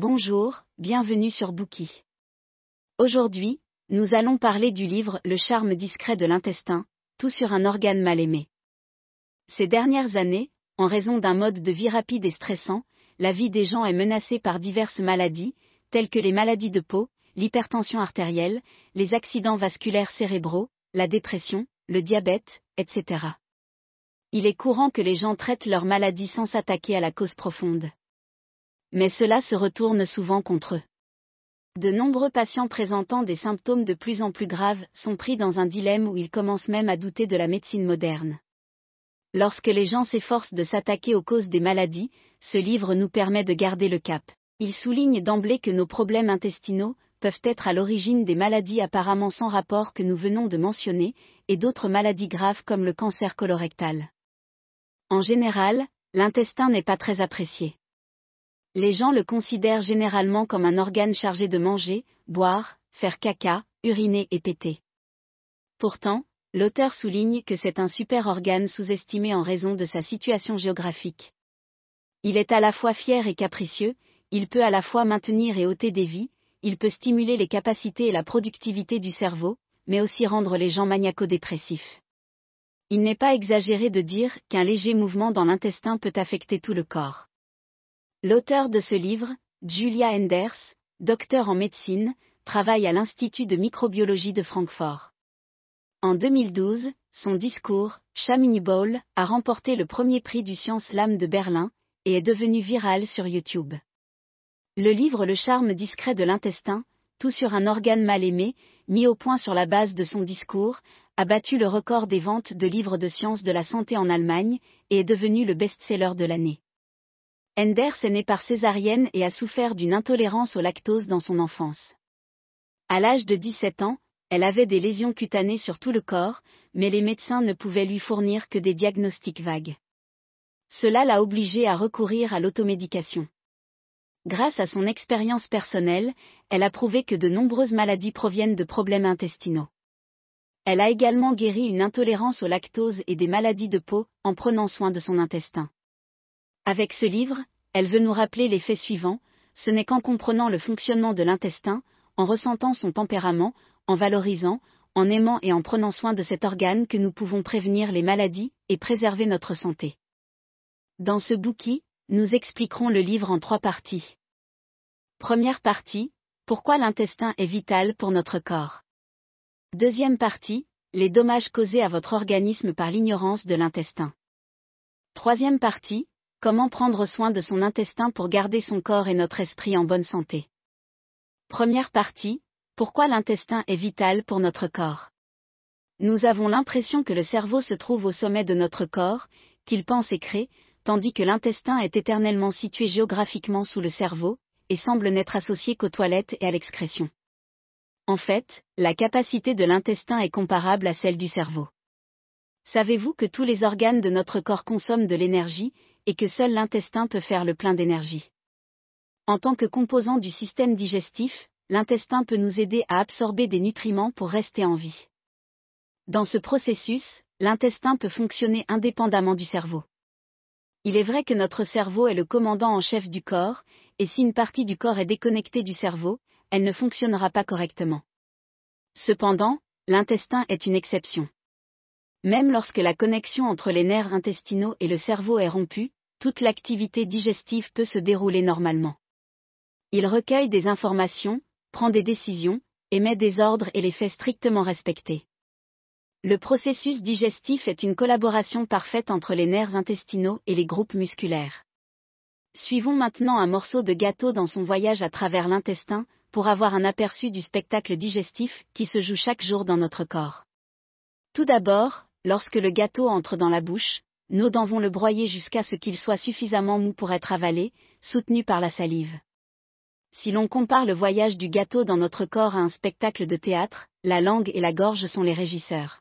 Bonjour, bienvenue sur Bookie. Aujourd'hui, nous allons parler du livre Le charme discret de l'intestin, tout sur un organe mal aimé. Ces dernières années, en raison d'un mode de vie rapide et stressant, la vie des gens est menacée par diverses maladies, telles que les maladies de peau, l'hypertension artérielle, les accidents vasculaires cérébraux, la dépression, le diabète, etc. Il est courant que les gens traitent leurs maladies sans s'attaquer à la cause profonde. Mais cela se retourne souvent contre eux. De nombreux patients présentant des symptômes de plus en plus graves sont pris dans un dilemme où ils commencent même à douter de la médecine moderne. Lorsque les gens s'efforcent de s'attaquer aux causes des maladies, ce livre nous permet de garder le cap. Il souligne d'emblée que nos problèmes intestinaux peuvent être à l'origine des maladies apparemment sans rapport que nous venons de mentionner, et d'autres maladies graves comme le cancer colorectal. En général, l'intestin n'est pas très apprécié. Les gens le considèrent généralement comme un organe chargé de manger, boire, faire caca, uriner et péter. Pourtant, l'auteur souligne que c'est un super organe sous-estimé en raison de sa situation géographique. Il est à la fois fier et capricieux, il peut à la fois maintenir et ôter des vies, il peut stimuler les capacités et la productivité du cerveau, mais aussi rendre les gens maniaco-dépressifs. Il n'est pas exagéré de dire qu'un léger mouvement dans l'intestin peut affecter tout le corps. L'auteur de ce livre, Julia Enders, docteur en médecine, travaille à l'Institut de microbiologie de Francfort. En 2012, son discours, Chamonix Bowl, a remporté le premier prix du Science Lame de Berlin, et est devenu viral sur YouTube. Le livre Le charme discret de l'intestin, tout sur un organe mal aimé, mis au point sur la base de son discours, a battu le record des ventes de livres de sciences de la santé en Allemagne, et est devenu le best-seller de l'année. Enders est né par césarienne et a souffert d'une intolérance au lactose dans son enfance. À l'âge de 17 ans, elle avait des lésions cutanées sur tout le corps, mais les médecins ne pouvaient lui fournir que des diagnostics vagues. Cela l'a obligée à recourir à l'automédication. Grâce à son expérience personnelle, elle a prouvé que de nombreuses maladies proviennent de problèmes intestinaux. Elle a également guéri une intolérance au lactose et des maladies de peau en prenant soin de son intestin. Avec ce livre, elle veut nous rappeler les faits suivants, ce n'est qu'en comprenant le fonctionnement de l'intestin, en ressentant son tempérament, en valorisant, en aimant et en prenant soin de cet organe que nous pouvons prévenir les maladies et préserver notre santé. Dans ce bouquin, nous expliquerons le livre en trois parties. Première partie, pourquoi l'intestin est vital pour notre corps. Deuxième partie, les dommages causés à votre organisme par l'ignorance de l'intestin. Troisième partie, Comment prendre soin de son intestin pour garder son corps et notre esprit en bonne santé? Première partie, pourquoi l'intestin est vital pour notre corps? Nous avons l'impression que le cerveau se trouve au sommet de notre corps, qu'il pense et crée, tandis que l'intestin est éternellement situé géographiquement sous le cerveau, et semble n'être associé qu'aux toilettes et à l'excrétion. En fait, la capacité de l'intestin est comparable à celle du cerveau. Savez-vous que tous les organes de notre corps consomment de l'énergie, et que seul l'intestin peut faire le plein d'énergie. En tant que composant du système digestif, l'intestin peut nous aider à absorber des nutriments pour rester en vie. Dans ce processus, l'intestin peut fonctionner indépendamment du cerveau. Il est vrai que notre cerveau est le commandant en chef du corps, et si une partie du corps est déconnectée du cerveau, elle ne fonctionnera pas correctement. Cependant, l'intestin est une exception. Même lorsque la connexion entre les nerfs intestinaux et le cerveau est rompue, toute l'activité digestive peut se dérouler normalement. Il recueille des informations, prend des décisions, émet des ordres et les fait strictement respecter. Le processus digestif est une collaboration parfaite entre les nerfs intestinaux et les groupes musculaires. Suivons maintenant un morceau de gâteau dans son voyage à travers l'intestin, pour avoir un aperçu du spectacle digestif qui se joue chaque jour dans notre corps. Tout d'abord, lorsque le gâteau entre dans la bouche, nos dents vont le broyer jusqu'à ce qu'il soit suffisamment mou pour être avalé, soutenu par la salive. Si l'on compare le voyage du gâteau dans notre corps à un spectacle de théâtre, la langue et la gorge sont les régisseurs.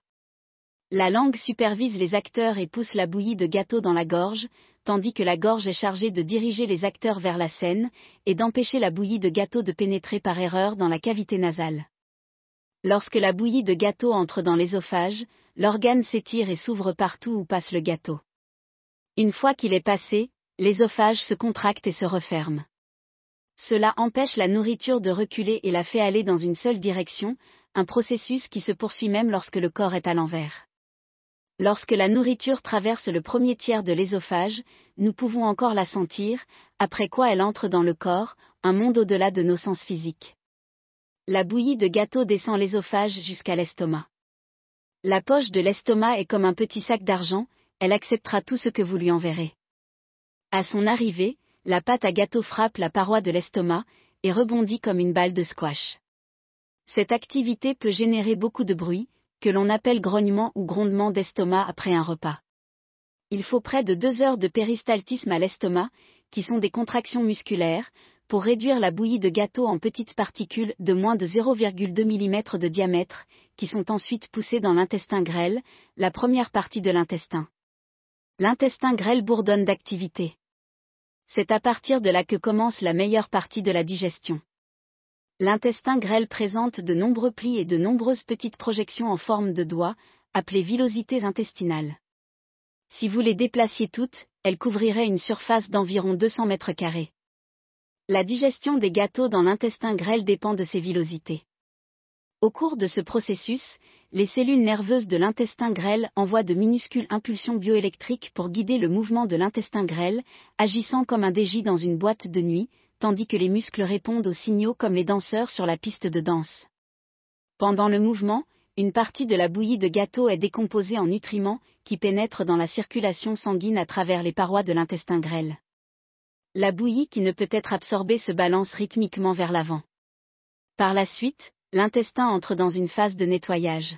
La langue supervise les acteurs et pousse la bouillie de gâteau dans la gorge, tandis que la gorge est chargée de diriger les acteurs vers la scène, et d'empêcher la bouillie de gâteau de pénétrer par erreur dans la cavité nasale. Lorsque la bouillie de gâteau entre dans l'ésophage, l'organe s'étire et s'ouvre partout où passe le gâteau. Une fois qu'il est passé, l'ésophage se contracte et se referme. Cela empêche la nourriture de reculer et la fait aller dans une seule direction, un processus qui se poursuit même lorsque le corps est à l'envers. Lorsque la nourriture traverse le premier tiers de l'ésophage, nous pouvons encore la sentir, après quoi elle entre dans le corps, un monde au-delà de nos sens physiques. La bouillie de gâteau descend l'ésophage jusqu'à l'estomac. La poche de l'estomac est comme un petit sac d'argent, elle acceptera tout ce que vous lui enverrez. À son arrivée, la pâte à gâteau frappe la paroi de l'estomac et rebondit comme une balle de squash. Cette activité peut générer beaucoup de bruit, que l'on appelle grognement ou grondement d'estomac après un repas. Il faut près de deux heures de péristaltisme à l'estomac, qui sont des contractions musculaires, pour réduire la bouillie de gâteau en petites particules de moins de 0,2 mm de diamètre, qui sont ensuite poussées dans l'intestin grêle, la première partie de l'intestin. L'intestin grêle bourdonne d'activité. C'est à partir de là que commence la meilleure partie de la digestion. L'intestin grêle présente de nombreux plis et de nombreuses petites projections en forme de doigts, appelées villosités intestinales. Si vous les déplaciez toutes, elles couvriraient une surface d'environ 200 mètres carrés. La digestion des gâteaux dans l'intestin grêle dépend de ces villosités. Au cours de ce processus, les cellules nerveuses de l'intestin grêle envoient de minuscules impulsions bioélectriques pour guider le mouvement de l'intestin grêle, agissant comme un DJ dans une boîte de nuit, tandis que les muscles répondent aux signaux comme les danseurs sur la piste de danse. Pendant le mouvement, une partie de la bouillie de gâteau est décomposée en nutriments qui pénètrent dans la circulation sanguine à travers les parois de l'intestin grêle. La bouillie qui ne peut être absorbée se balance rythmiquement vers l'avant. Par la suite, l'intestin entre dans une phase de nettoyage.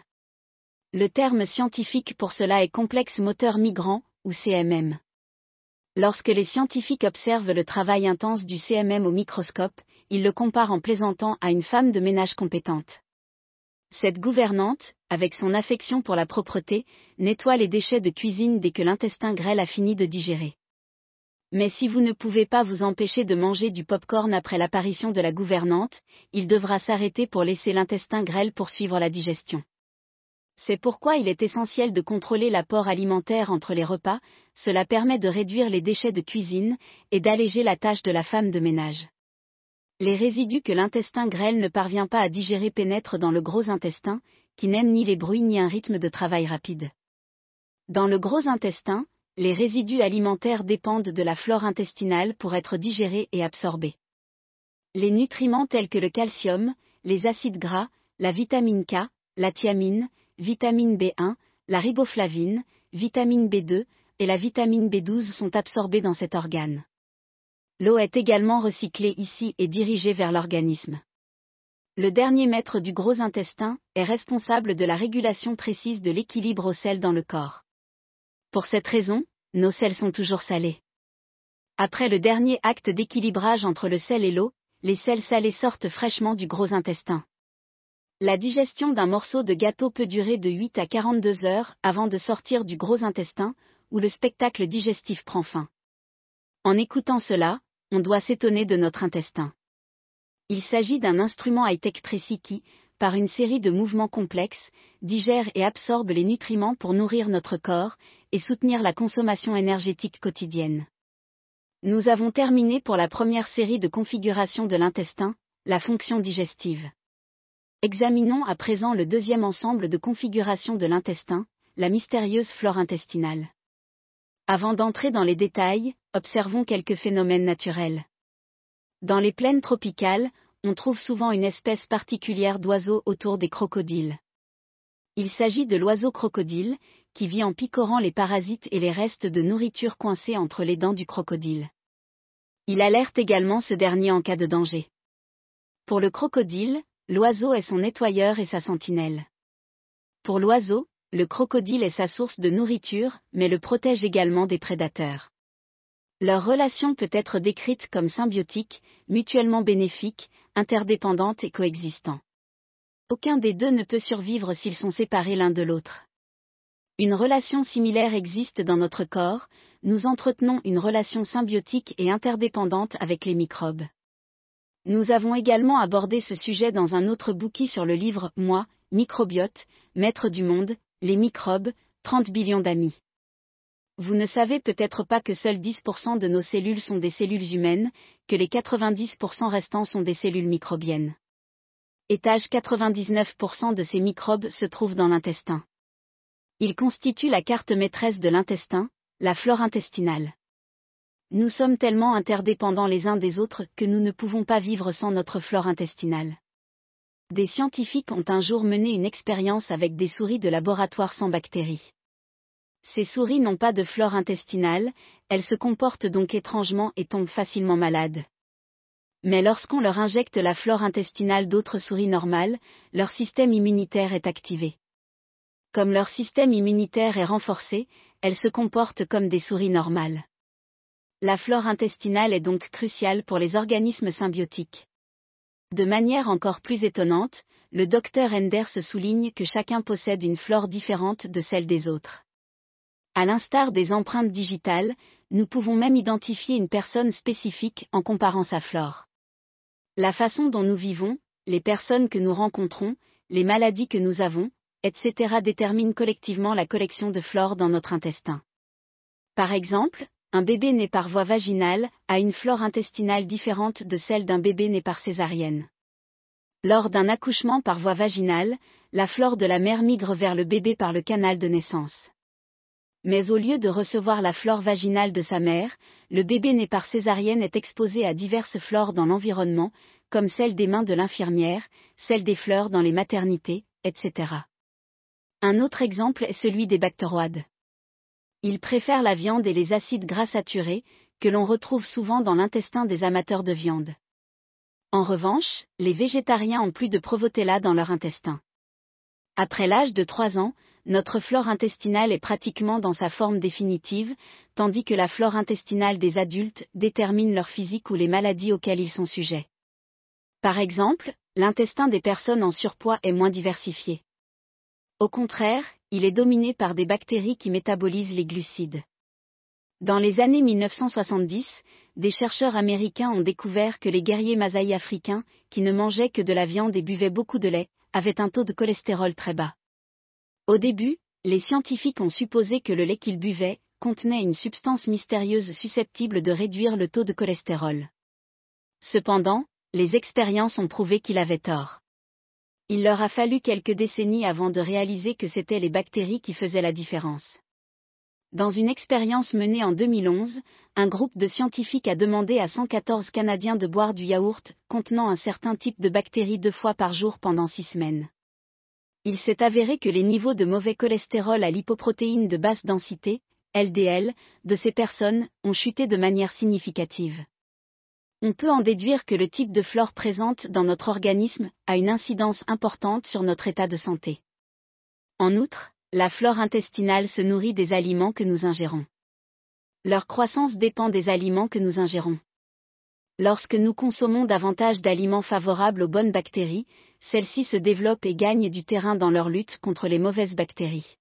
Le terme scientifique pour cela est complexe moteur migrant, ou CMM. Lorsque les scientifiques observent le travail intense du CMM au microscope, ils le comparent en plaisantant à une femme de ménage compétente. Cette gouvernante, avec son affection pour la propreté, nettoie les déchets de cuisine dès que l'intestin grêle a fini de digérer. Mais si vous ne pouvez pas vous empêcher de manger du pop-corn après l'apparition de la gouvernante, il devra s'arrêter pour laisser l'intestin grêle poursuivre la digestion. C'est pourquoi il est essentiel de contrôler l'apport alimentaire entre les repas, cela permet de réduire les déchets de cuisine et d'alléger la tâche de la femme de ménage. Les résidus que l'intestin grêle ne parvient pas à digérer pénètrent dans le gros intestin, qui n'aime ni les bruits ni un rythme de travail rapide. Dans le gros intestin, les résidus alimentaires dépendent de la flore intestinale pour être digérés et absorbés. Les nutriments tels que le calcium, les acides gras, la vitamine K, la thiamine, vitamine B1, la riboflavine, vitamine B2 et la vitamine B12 sont absorbées dans cet organe. L'eau est également recyclée ici et dirigée vers l'organisme. Le dernier maître du gros intestin est responsable de la régulation précise de l'équilibre au sel dans le corps. Pour cette raison, nos sels sont toujours salés. Après le dernier acte d'équilibrage entre le sel et l'eau, les sels salés sortent fraîchement du gros intestin. La digestion d'un morceau de gâteau peut durer de 8 à 42 heures avant de sortir du gros intestin, où le spectacle digestif prend fin. En écoutant cela, on doit s'étonner de notre intestin. Il s'agit d'un instrument high-tech précis qui, par une série de mouvements complexes, digère et absorbe les nutriments pour nourrir notre corps et soutenir la consommation énergétique quotidienne. Nous avons terminé pour la première série de configuration de l'intestin, la fonction digestive. Examinons à présent le deuxième ensemble de configuration de l'intestin, la mystérieuse flore intestinale. Avant d'entrer dans les détails, observons quelques phénomènes naturels. Dans les plaines tropicales, on trouve souvent une espèce particulière d'oiseau autour des crocodiles. Il s'agit de l'oiseau crocodile, qui vit en picorant les parasites et les restes de nourriture coincés entre les dents du crocodile. Il alerte également ce dernier en cas de danger. Pour le crocodile, L'oiseau est son nettoyeur et sa sentinelle. Pour l'oiseau, le crocodile est sa source de nourriture, mais le protège également des prédateurs. Leur relation peut être décrite comme symbiotique, mutuellement bénéfique, interdépendante et coexistant. Aucun des deux ne peut survivre s'ils sont séparés l'un de l'autre. Une relation similaire existe dans notre corps, nous entretenons une relation symbiotique et interdépendante avec les microbes. Nous avons également abordé ce sujet dans un autre bouquin sur le livre Moi, microbiote, maître du monde, les microbes, 30 billions d'amis. Vous ne savez peut-être pas que seuls 10% de nos cellules sont des cellules humaines, que les 90% restants sont des cellules microbiennes. Étage 99% de ces microbes se trouvent dans l'intestin. Ils constituent la carte maîtresse de l'intestin, la flore intestinale. Nous sommes tellement interdépendants les uns des autres que nous ne pouvons pas vivre sans notre flore intestinale. Des scientifiques ont un jour mené une expérience avec des souris de laboratoire sans bactéries. Ces souris n'ont pas de flore intestinale, elles se comportent donc étrangement et tombent facilement malades. Mais lorsqu'on leur injecte la flore intestinale d'autres souris normales, leur système immunitaire est activé. Comme leur système immunitaire est renforcé, elles se comportent comme des souris normales. La flore intestinale est donc cruciale pour les organismes symbiotiques. De manière encore plus étonnante, le docteur Enders souligne que chacun possède une flore différente de celle des autres. À l'instar des empreintes digitales, nous pouvons même identifier une personne spécifique en comparant sa flore. La façon dont nous vivons, les personnes que nous rencontrons, les maladies que nous avons, etc. déterminent collectivement la collection de flore dans notre intestin. Par exemple, un bébé né par voie vaginale a une flore intestinale différente de celle d'un bébé né par césarienne. Lors d'un accouchement par voie vaginale, la flore de la mère migre vers le bébé par le canal de naissance. Mais au lieu de recevoir la flore vaginale de sa mère, le bébé né par césarienne est exposé à diverses flores dans l'environnement, comme celle des mains de l'infirmière, celle des fleurs dans les maternités, etc. Un autre exemple est celui des bactéroides. Ils préfèrent la viande et les acides gras saturés, que l'on retrouve souvent dans l'intestin des amateurs de viande. En revanche, les végétariens ont plus de Provotella dans leur intestin. Après l'âge de 3 ans, notre flore intestinale est pratiquement dans sa forme définitive, tandis que la flore intestinale des adultes détermine leur physique ou les maladies auxquelles ils sont sujets. Par exemple, l'intestin des personnes en surpoids est moins diversifié. Au contraire, il est dominé par des bactéries qui métabolisent les glucides. Dans les années 1970, des chercheurs américains ont découvert que les guerriers Masaï africains, qui ne mangeaient que de la viande et buvaient beaucoup de lait, avaient un taux de cholestérol très bas. Au début, les scientifiques ont supposé que le lait qu'ils buvaient contenait une substance mystérieuse susceptible de réduire le taux de cholestérol. Cependant, les expériences ont prouvé qu'il avait tort. Il leur a fallu quelques décennies avant de réaliser que c'étaient les bactéries qui faisaient la différence. Dans une expérience menée en 2011, un groupe de scientifiques a demandé à 114 Canadiens de boire du yaourt contenant un certain type de bactéries deux fois par jour pendant six semaines. Il s'est avéré que les niveaux de mauvais cholestérol à lipoprotéines de basse densité, LDL, de ces personnes ont chuté de manière significative. On peut en déduire que le type de flore présente dans notre organisme a une incidence importante sur notre état de santé. En outre, la flore intestinale se nourrit des aliments que nous ingérons. Leur croissance dépend des aliments que nous ingérons. Lorsque nous consommons davantage d'aliments favorables aux bonnes bactéries, celles-ci se développent et gagnent du terrain dans leur lutte contre les mauvaises bactéries.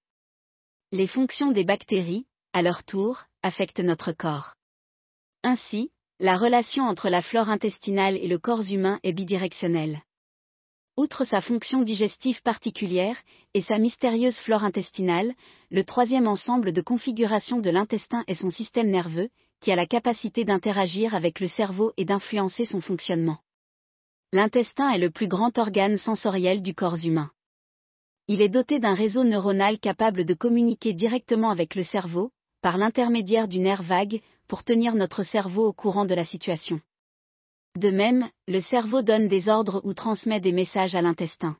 Les fonctions des bactéries, à leur tour, affectent notre corps. Ainsi, la relation entre la flore intestinale et le corps humain est bidirectionnelle. Outre sa fonction digestive particulière et sa mystérieuse flore intestinale, le troisième ensemble de configuration de l'intestin est son système nerveux, qui a la capacité d'interagir avec le cerveau et d'influencer son fonctionnement. L'intestin est le plus grand organe sensoriel du corps humain. Il est doté d'un réseau neuronal capable de communiquer directement avec le cerveau, par l'intermédiaire du nerf vague, pour tenir notre cerveau au courant de la situation. De même, le cerveau donne des ordres ou transmet des messages à l'intestin.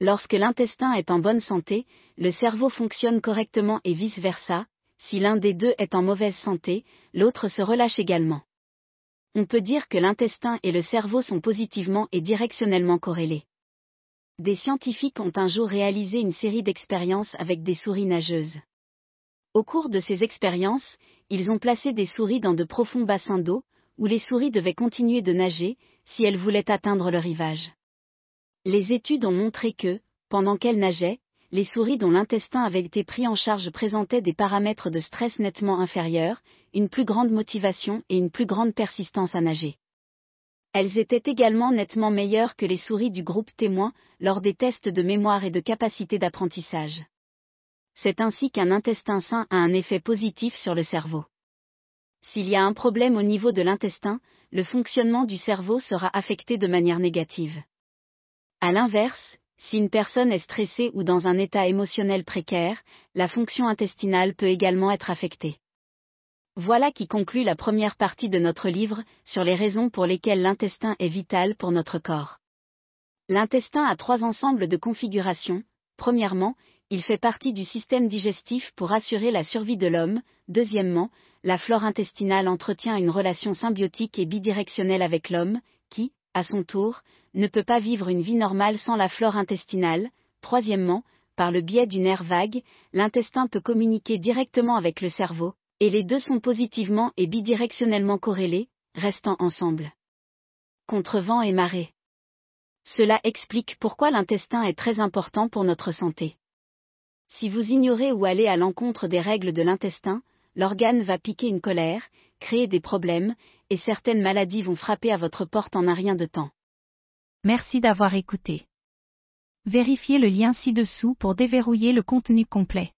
Lorsque l'intestin est en bonne santé, le cerveau fonctionne correctement et vice-versa, si l'un des deux est en mauvaise santé, l'autre se relâche également. On peut dire que l'intestin et le cerveau sont positivement et directionnellement corrélés. Des scientifiques ont un jour réalisé une série d'expériences avec des souris nageuses. Au cours de ces expériences, ils ont placé des souris dans de profonds bassins d'eau, où les souris devaient continuer de nager, si elles voulaient atteindre le rivage. Les études ont montré que, pendant qu'elles nageaient, les souris dont l'intestin avait été pris en charge présentaient des paramètres de stress nettement inférieurs, une plus grande motivation et une plus grande persistance à nager. Elles étaient également nettement meilleures que les souris du groupe témoin lors des tests de mémoire et de capacité d'apprentissage. C'est ainsi qu'un intestin sain a un effet positif sur le cerveau. S'il y a un problème au niveau de l'intestin, le fonctionnement du cerveau sera affecté de manière négative. A l'inverse, si une personne est stressée ou dans un état émotionnel précaire, la fonction intestinale peut également être affectée. Voilà qui conclut la première partie de notre livre sur les raisons pour lesquelles l'intestin est vital pour notre corps. L'intestin a trois ensembles de configurations. Premièrement, il fait partie du système digestif pour assurer la survie de l'homme. Deuxièmement, la flore intestinale entretient une relation symbiotique et bidirectionnelle avec l'homme, qui, à son tour, ne peut pas vivre une vie normale sans la flore intestinale. Troisièmement, par le biais du nerf vague, l'intestin peut communiquer directement avec le cerveau, et les deux sont positivement et bidirectionnellement corrélés, restant ensemble. Contre vent et marée. Cela explique pourquoi l'intestin est très important pour notre santé. Si vous ignorez ou allez à l'encontre des règles de l'intestin, l'organe va piquer une colère, créer des problèmes, et certaines maladies vont frapper à votre porte en un rien de temps. Merci d'avoir écouté. Vérifiez le lien ci-dessous pour déverrouiller le contenu complet.